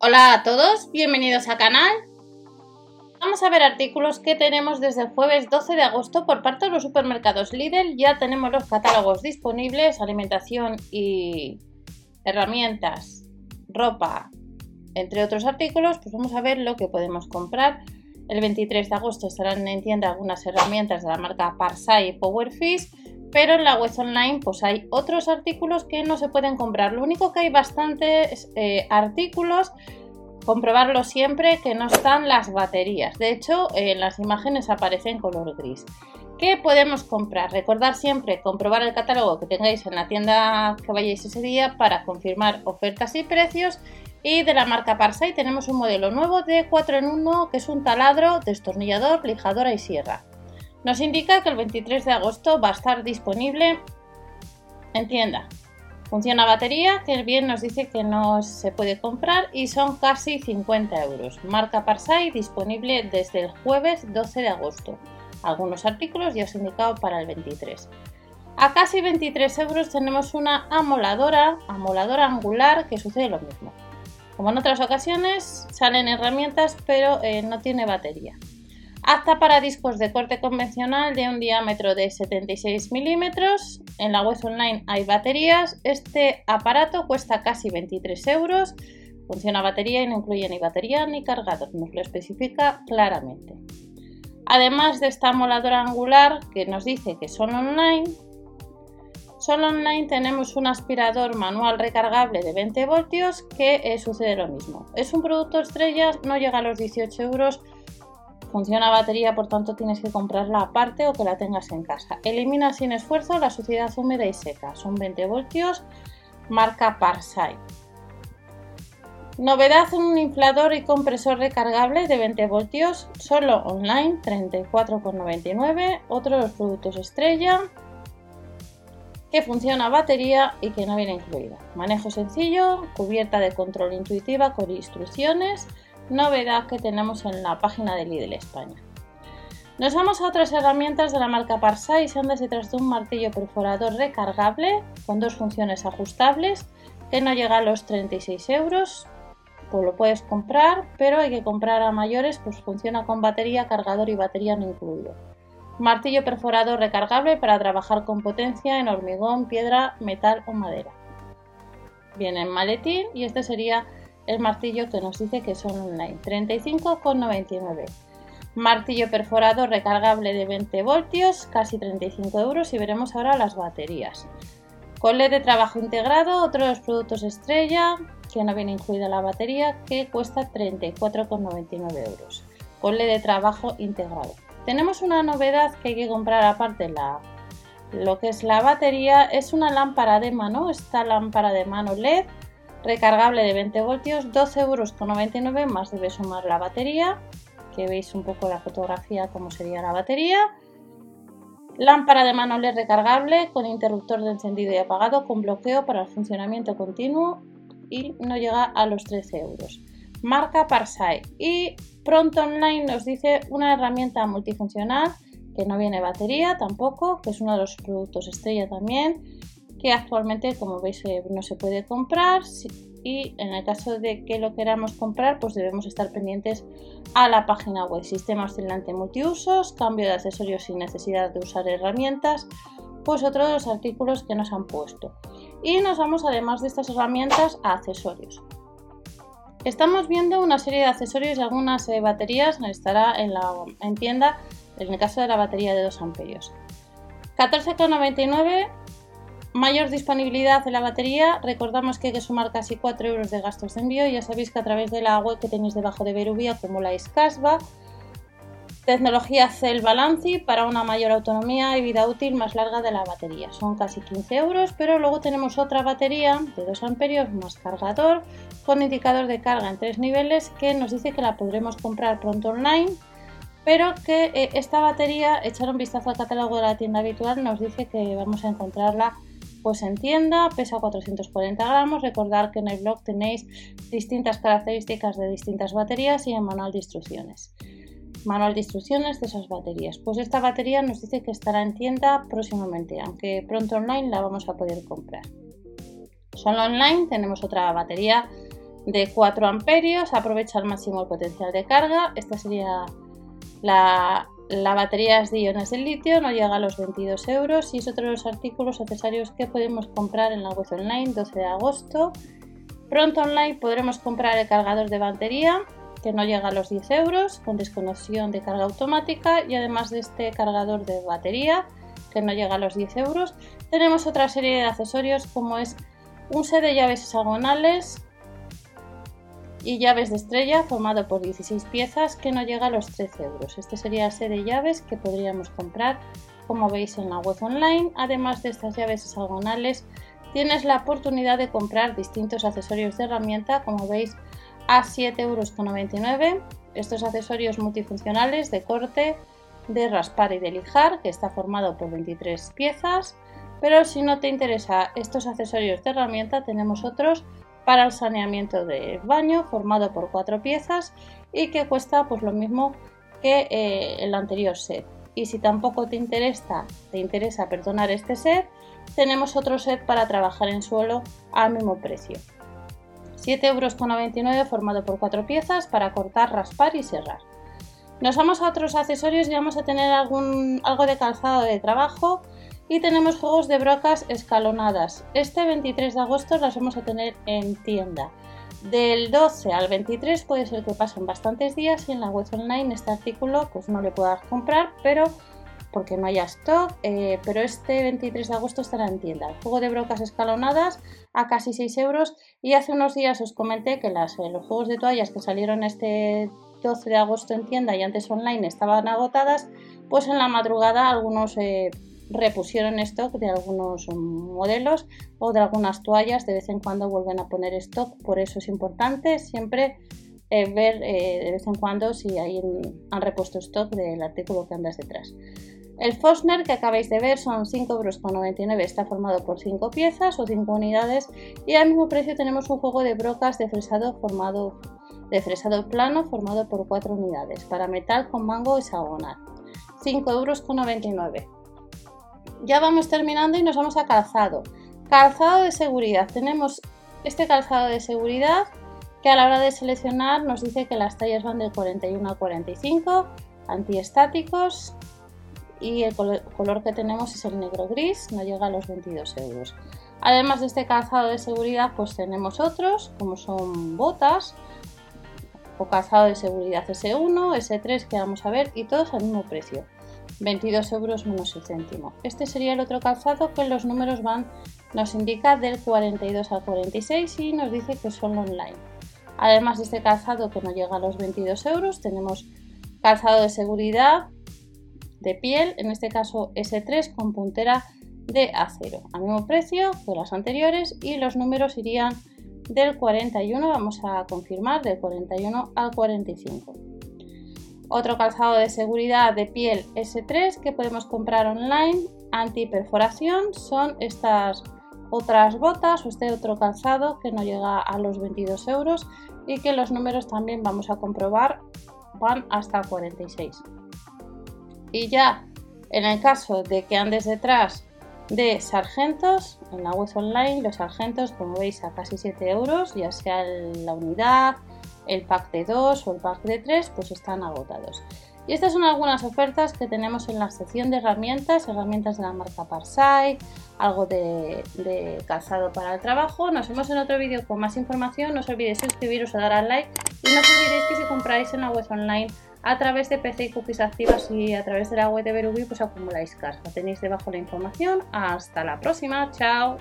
Hola a todos, bienvenidos al canal. Vamos a ver artículos que tenemos desde el jueves 12 de agosto por parte de los supermercados Lidl. Ya tenemos los catálogos disponibles, alimentación y herramientas, ropa, entre otros artículos. Pues vamos a ver lo que podemos comprar. El 23 de agosto estarán en tienda algunas herramientas de la marca Parsai y Powerfish pero en la web online pues hay otros artículos que no se pueden comprar. Lo único que hay bastantes eh, artículos, comprobarlo siempre que no están las baterías. De hecho, en las imágenes aparece en color gris. ¿Qué podemos comprar? Recordar siempre comprobar el catálogo que tengáis en la tienda que vayáis ese día para confirmar ofertas y precios. Y de la marca Parsai tenemos un modelo nuevo de 4 en 1 que es un taladro, destornillador, lijadora y sierra. Nos indica que el 23 de agosto va a estar disponible en tienda. Funciona batería, que bien nos dice que no se puede comprar y son casi 50 euros. Marca Parsai disponible desde el jueves 12 de agosto. Algunos artículos ya os he indicado para el 23. A casi 23 euros tenemos una amoladora, amoladora angular, que sucede lo mismo. Como en otras ocasiones, salen herramientas pero eh, no tiene batería. Apta para discos de corte convencional de un diámetro de 76 milímetros. En la web online hay baterías. Este aparato cuesta casi 23 euros. Funciona batería y no incluye ni batería ni cargador. Nos lo especifica claramente. Además de esta moladora angular que nos dice que son online, solo online tenemos un aspirador manual recargable de 20 voltios que eh, sucede lo mismo. Es un producto estrella, no llega a los 18 euros Funciona batería, por tanto tienes que comprarla aparte o que la tengas en casa. Elimina sin esfuerzo la suciedad húmeda y seca. Son 20 voltios, marca Parsai. Novedad, un inflador y compresor recargable de 20 voltios, solo online, 34,99. Otro de los productos estrella, que funciona batería y que no viene incluida. Manejo sencillo, cubierta de control intuitiva con instrucciones, novedad que tenemos en la página de Lidl España. Nos vamos a otras herramientas de la marca Parsai, se se trata de un martillo perforador recargable con dos funciones ajustables que no llega a los 36 euros. Pues lo puedes comprar, pero hay que comprar a mayores, pues funciona con batería, cargador y batería no incluido. Martillo perforador recargable para trabajar con potencia en hormigón, piedra, metal o madera. Viene en maletín y este sería el martillo que nos dice que son online, 35,99. Martillo perforado recargable de 20 voltios, casi 35 euros y veremos ahora las baterías. Cole de trabajo integrado, otro de los productos estrella, que no viene incluida la batería, que cuesta 34,99 euros. Cole de trabajo integrado. Tenemos una novedad que hay que comprar aparte la, lo que es la batería, es una lámpara de mano, esta lámpara de mano LED recargable de 20 voltios, 12,99 euros más debe sumar la batería, que veis un poco la fotografía cómo sería la batería. Lámpara de mano LED recargable con interruptor de encendido y apagado con bloqueo para el funcionamiento continuo y no llega a los 13 euros. Marca Parsai y pronto online nos dice una herramienta multifuncional que no viene batería tampoco, que es uno de los productos estrella también que actualmente como veis eh, no se puede comprar y en el caso de que lo queramos comprar pues debemos estar pendientes a la página web. Sistema oscilante multiusos cambio de accesorios sin necesidad de usar herramientas pues otro de los artículos que nos han puesto. Y nos vamos además de estas herramientas a accesorios. Estamos viendo una serie de accesorios y algunas eh, baterías. Estará en la en tienda en el caso de la batería de 2 amperios. 14,99 Mayor disponibilidad de la batería, recordamos que hay que sumar casi 4 euros de gastos de envío. Ya sabéis que a través de la web que tenéis debajo de Berubia acumuláis cashback. Tecnología Cell Balanci para una mayor autonomía y vida útil más larga de la batería. Son casi 15 euros, pero luego tenemos otra batería de 2 amperios más cargador con indicador de carga en tres niveles que nos dice que la podremos comprar pronto online pero que eh, esta batería, echar un vistazo al catálogo de la tienda habitual, nos dice que vamos a encontrarla pues en tienda, pesa 440 gramos. Recordad que en el blog tenéis distintas características de distintas baterías y el manual de instrucciones. Manual de instrucciones de esas baterías. Pues esta batería nos dice que estará en tienda próximamente, aunque pronto online la vamos a poder comprar. Solo online tenemos otra batería de 4 amperios, aprovecha al máximo el potencial de carga. Esta sería la, la batería de iones de litio, no llega a los 22 euros y es otro de los artículos accesorios que podemos comprar en la web online 12 de agosto. Pronto online podremos comprar el cargador de batería que no llega a los 10 euros con desconexión de carga automática y además de este cargador de batería que no llega a los 10 euros tenemos otra serie de accesorios como es un set de llaves hexagonales y llaves de estrella formado por 16 piezas que no llega a los 13 euros. Este sería el set de llaves que podríamos comprar como veis en la web online. Además de estas llaves hexagonales tienes la oportunidad de comprar distintos accesorios de herramienta como veis a 7,99 euros. Estos accesorios multifuncionales de corte, de raspar y de lijar que está formado por 23 piezas. Pero si no te interesa estos accesorios de herramienta tenemos otros para el saneamiento del baño formado por cuatro piezas y que cuesta pues lo mismo que eh, el anterior set. Y si tampoco te interesa, te interesa perdonar este set, tenemos otro set para trabajar en suelo al mismo precio. 7,99 euros formado por cuatro piezas para cortar, raspar y cerrar. Nos vamos a otros accesorios y vamos a tener algún, algo de calzado de trabajo y tenemos juegos de brocas escalonadas. Este 23 de agosto las vamos a tener en tienda. Del 12 al 23 puede ser que pasen bastantes días y en la web online este artículo pues no le puedas comprar, pero porque no haya stock, eh, pero este 23 de agosto estará en tienda. Juego de brocas escalonadas a casi 6 euros y hace unos días os comenté que las, eh, los juegos de toallas que salieron este 12 de agosto en tienda y antes online estaban agotadas, pues en la madrugada algunos eh, repusieron stock de algunos modelos o de algunas toallas, de vez en cuando vuelven a poner stock, por eso es importante siempre eh, ver eh, de vez en cuando si hay, han repuesto stock del artículo que andas detrás. El Fosner que acabáis de ver son 5,99 euros, está formado por 5 piezas o 5 unidades y al mismo precio tenemos un juego de brocas de fresado formado de fresado plano formado por 4 unidades para metal con mango hexagonal. 5,99 euros ya vamos terminando y nos vamos a calzado. Calzado de seguridad. Tenemos este calzado de seguridad que a la hora de seleccionar nos dice que las tallas van del 41 a 45, antiestáticos y el color que tenemos es el negro gris, no llega a los 22 euros. Además de este calzado de seguridad pues tenemos otros como son botas o calzado de seguridad S1, S3 que vamos a ver y todos al mismo precio. 22 euros menos el céntimo. Este sería el otro calzado que los números van, nos indica del 42 al 46 y nos dice que son online. Además de este calzado que no llega a los 22 euros, tenemos calzado de seguridad de piel, en este caso S3 con puntera de acero, al mismo precio que los anteriores y los números irían del 41, vamos a confirmar, del 41 al 45. Otro calzado de seguridad de piel S3 que podemos comprar online anti-perforación son estas otras botas o este otro calzado que no llega a los 22 euros y que los números también vamos a comprobar van hasta 46. Y ya en el caso de que andes detrás de sargentos, en la web online los sargentos como veis a casi 7 euros, ya sea la unidad, el pack de 2 o el pack de 3 pues están agotados. Y estas son algunas ofertas que tenemos en la sección de herramientas, herramientas de la marca Parsai, algo de, calzado para el trabajo. Nos vemos en otro vídeo con más información. No os olvidéis suscribiros o dar al like. Y no os olvidéis que si compráis en la web online a través de PC y cookies activas y a través de la web de Verubi, pues acumuláis carga. Tenéis debajo la información. Hasta la próxima. Chao.